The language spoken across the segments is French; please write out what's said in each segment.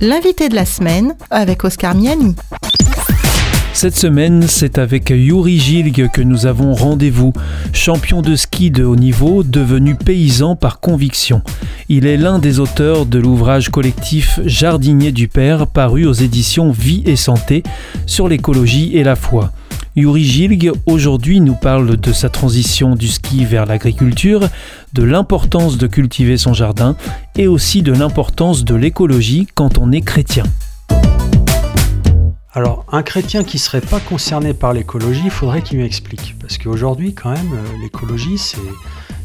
L'invité de la semaine avec Oscar Miani. Cette semaine, c'est avec Yuri Gilg que nous avons rendez-vous. Champion de ski de haut niveau, devenu paysan par conviction. Il est l'un des auteurs de l'ouvrage collectif Jardinier du Père, paru aux éditions Vie et Santé, sur l'écologie et la foi. Yuri Gilg aujourd'hui nous parle de sa transition du ski vers l'agriculture, de l'importance de cultiver son jardin et aussi de l'importance de l'écologie quand on est chrétien. Alors, un chrétien qui ne serait pas concerné par l'écologie, il faudrait qu'il m'explique. Parce qu'aujourd'hui, quand même, euh, l'écologie,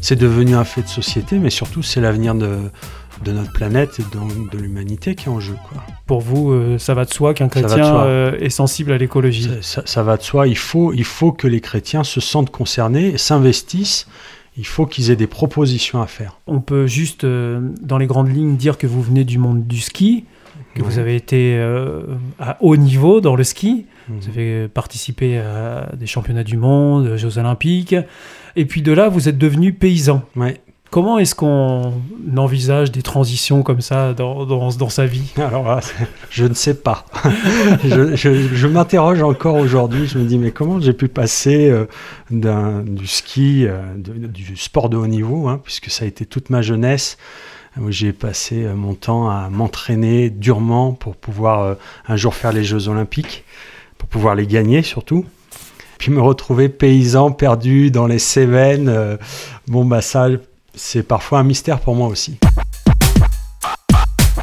c'est devenu un fait de société, mais surtout, c'est l'avenir de, notre planète et de, l'humanité qui est en jeu. Pour vous, euh, ça va de soi qu'un chrétien euh, est sensible à l'écologie? Ça, va de soi. Il faut, il faut que les chrétiens se sentent concernés et s'investissent. Il faut qu'ils aient des propositions à faire. On peut juste, dans les grandes lignes, dire que vous venez du monde du ski que vous avez été euh, à haut niveau dans le ski. Mhm. Vous avez participé à des championnats du monde, aux Jeux Olympiques. Et puis de là, vous êtes devenu paysan. Ouais. Comment est-ce qu'on envisage des transitions comme ça dans, dans, sa vie? Alors je ne sais pas. je, m'interroge encore aujourd'hui. Je me dis, mais comment j'ai pu passer euh, du ski, euh, du sport de haut niveau, hein, puisque ça a été toute ma jeunesse, où j'ai passé euh, mon temps à m'entraîner durement pour pouvoir un jour faire les Jeux Olympiques, pour pouvoir les gagner surtout. Puis me retrouver paysan perdu dans les Cévennes, bon bah ça c'est parfois un mystère pour moi aussi.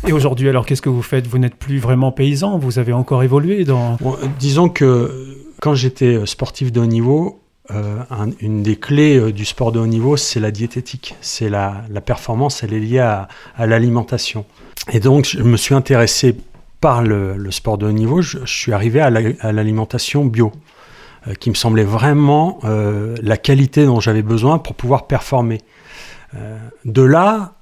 Et aujourd'hui, alors qu'est-ce que vous faites? Vous n'êtes plus vraiment paysan, vous avez encore évolué dans... disons que quand j'étais sportif de haut niveau, euh, une des clés euh, du sport de haut niveau, c'est la diététique. C'est la, performance, elle est liée à, l'alimentation. Et donc, je me suis intéressé par le, sport de haut niveau. Je, suis arrivé à l'alimentation bio, euh, qui me semblait vraiment la qualité dont j'avais besoin pour pouvoir performer. de là,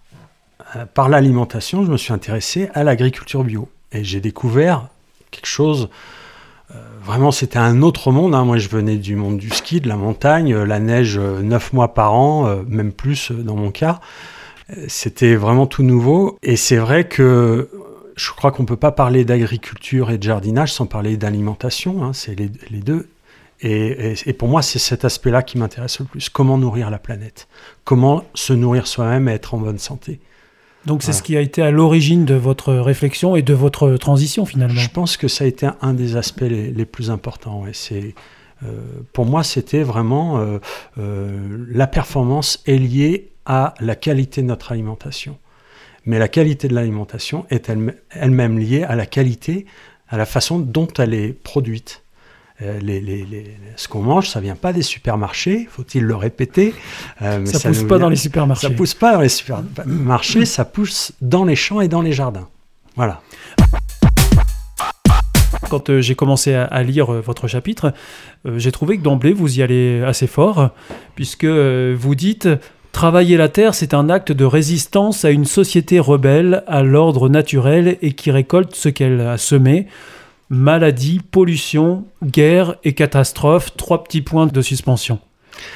par l'alimentation, je me suis intéressé à l'agriculture bio. Et j'ai découvert quelque chose euh, vraiment, c'était un autre monde. Hein. Moi, je venais du monde du ski, de la montagne, euh, la neige euh, neuf mois par an, même plus dans mon cas. C'était vraiment tout nouveau. Et c'est vrai que je crois qu'on ne peut pas parler d'agriculture et de jardinage sans parler d'alimentation. Hein. C'est les, deux. Et, et, pour moi, c'est cet aspect-là qui m'intéresse le plus. Comment nourrir la planète? Comment se nourrir soi-même et être en bonne santé? Donc c'est ce qui a été à l'origine de votre réflexion et de votre transition finalement. Je pense que ça a été un des aspects les, plus importants. C'est, euh, pour moi, c'était vraiment euh, euh, la performance est liée à la qualité de notre alimentation. Mais la qualité de l'alimentation est elle-même liée à la qualité, à la façon dont elle est produite. Euh, ce qu'on mange, ça vient pas des supermarchés, faut-il le répéter. Euh, ça, ne pousse pas dans les supermarchés. Ça pousse pas dans les supermarchés, ça pousse dans les champs et dans les jardins. Voilà. Quand euh, j'ai commencé à, lire votre chapitre, j'ai trouvé que d'emblée vous y allez assez fort, puisque vous dites Travailler la terre, c'est un acte de résistance à une société rebelle, à l'ordre naturel et qui récolte ce qu'elle a semé maladie, pollution, guerre et catastrophe, trois petits points de suspension.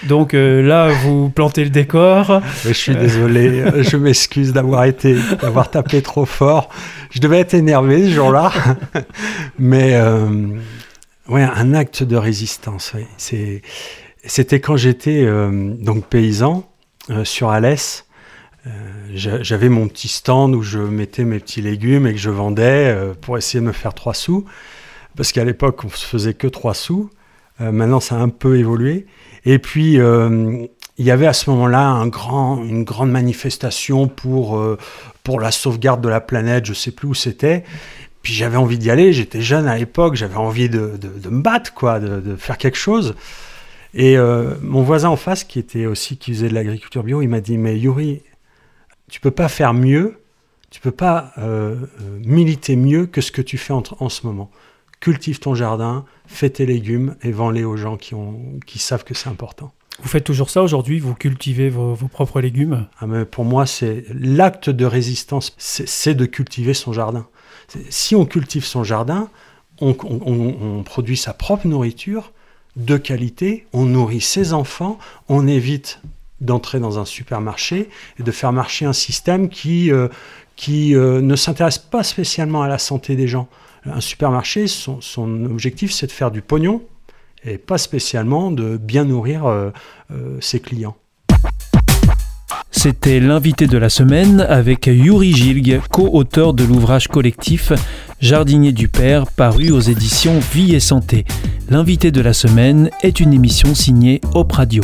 Donc euh, là, vous plantez le décor. Je suis désolé, je m'excuse d'avoir été, d'avoir tapé trop fort. Je devais être énervé ce jour-là, mais euh, ouais, un acte de résistance. c'était quand j'étais euh, donc paysan sur Alès. Euh, j'avais mon petit stand où je mettais mes petits légumes et que je vendais euh, pour essayer de me faire trois sous. Parce qu'à l'époque, on se faisait que trois sous. Euh, maintenant, ça a un peu évolué. Et puis, il y avait à ce moment-là un grand, une grande manifestation pour, pour la sauvegarde de la planète. Je ne sais plus où c'était. Puis j'avais envie d'y aller. J'étais jeune à l'époque. J'avais envie de, de, me battre, quoi, de, de, faire quelque chose. Et mon voisin en face, qui était aussi qui faisait de l'agriculture bio, il m'a dit mais Yuri, tu peux pas faire mieux, tu peux pas euh, euh, militer mieux que ce que tu fais en, en, ce moment. Cultive ton jardin, fais tes légumes et vends-les aux gens qui, ont, qui savent que c'est important. Vous faites toujours ça aujourd'hui Vous cultivez vos, propres légumes? Ah mais Pour moi, c'est l'acte de résistance, c'est de cultiver son jardin. Si on cultive son jardin, on, on, produit sa propre nourriture de qualité, on nourrit ses enfants, on évite d'entrer dans un supermarché et de faire marcher un système qui, euh, euh, ne s'intéresse pas spécialement à la santé des gens. Un supermarché, son, son objectif, c'est de faire du pognon et pas spécialement de bien nourrir euh, ses clients. C'était l'invité de la semaine avec Yuri Gilg, co-auteur de l'ouvrage collectif Jardinier du Père, paru aux éditions Vie et Santé. L'invité de la semaine est une émission signée Op Radio.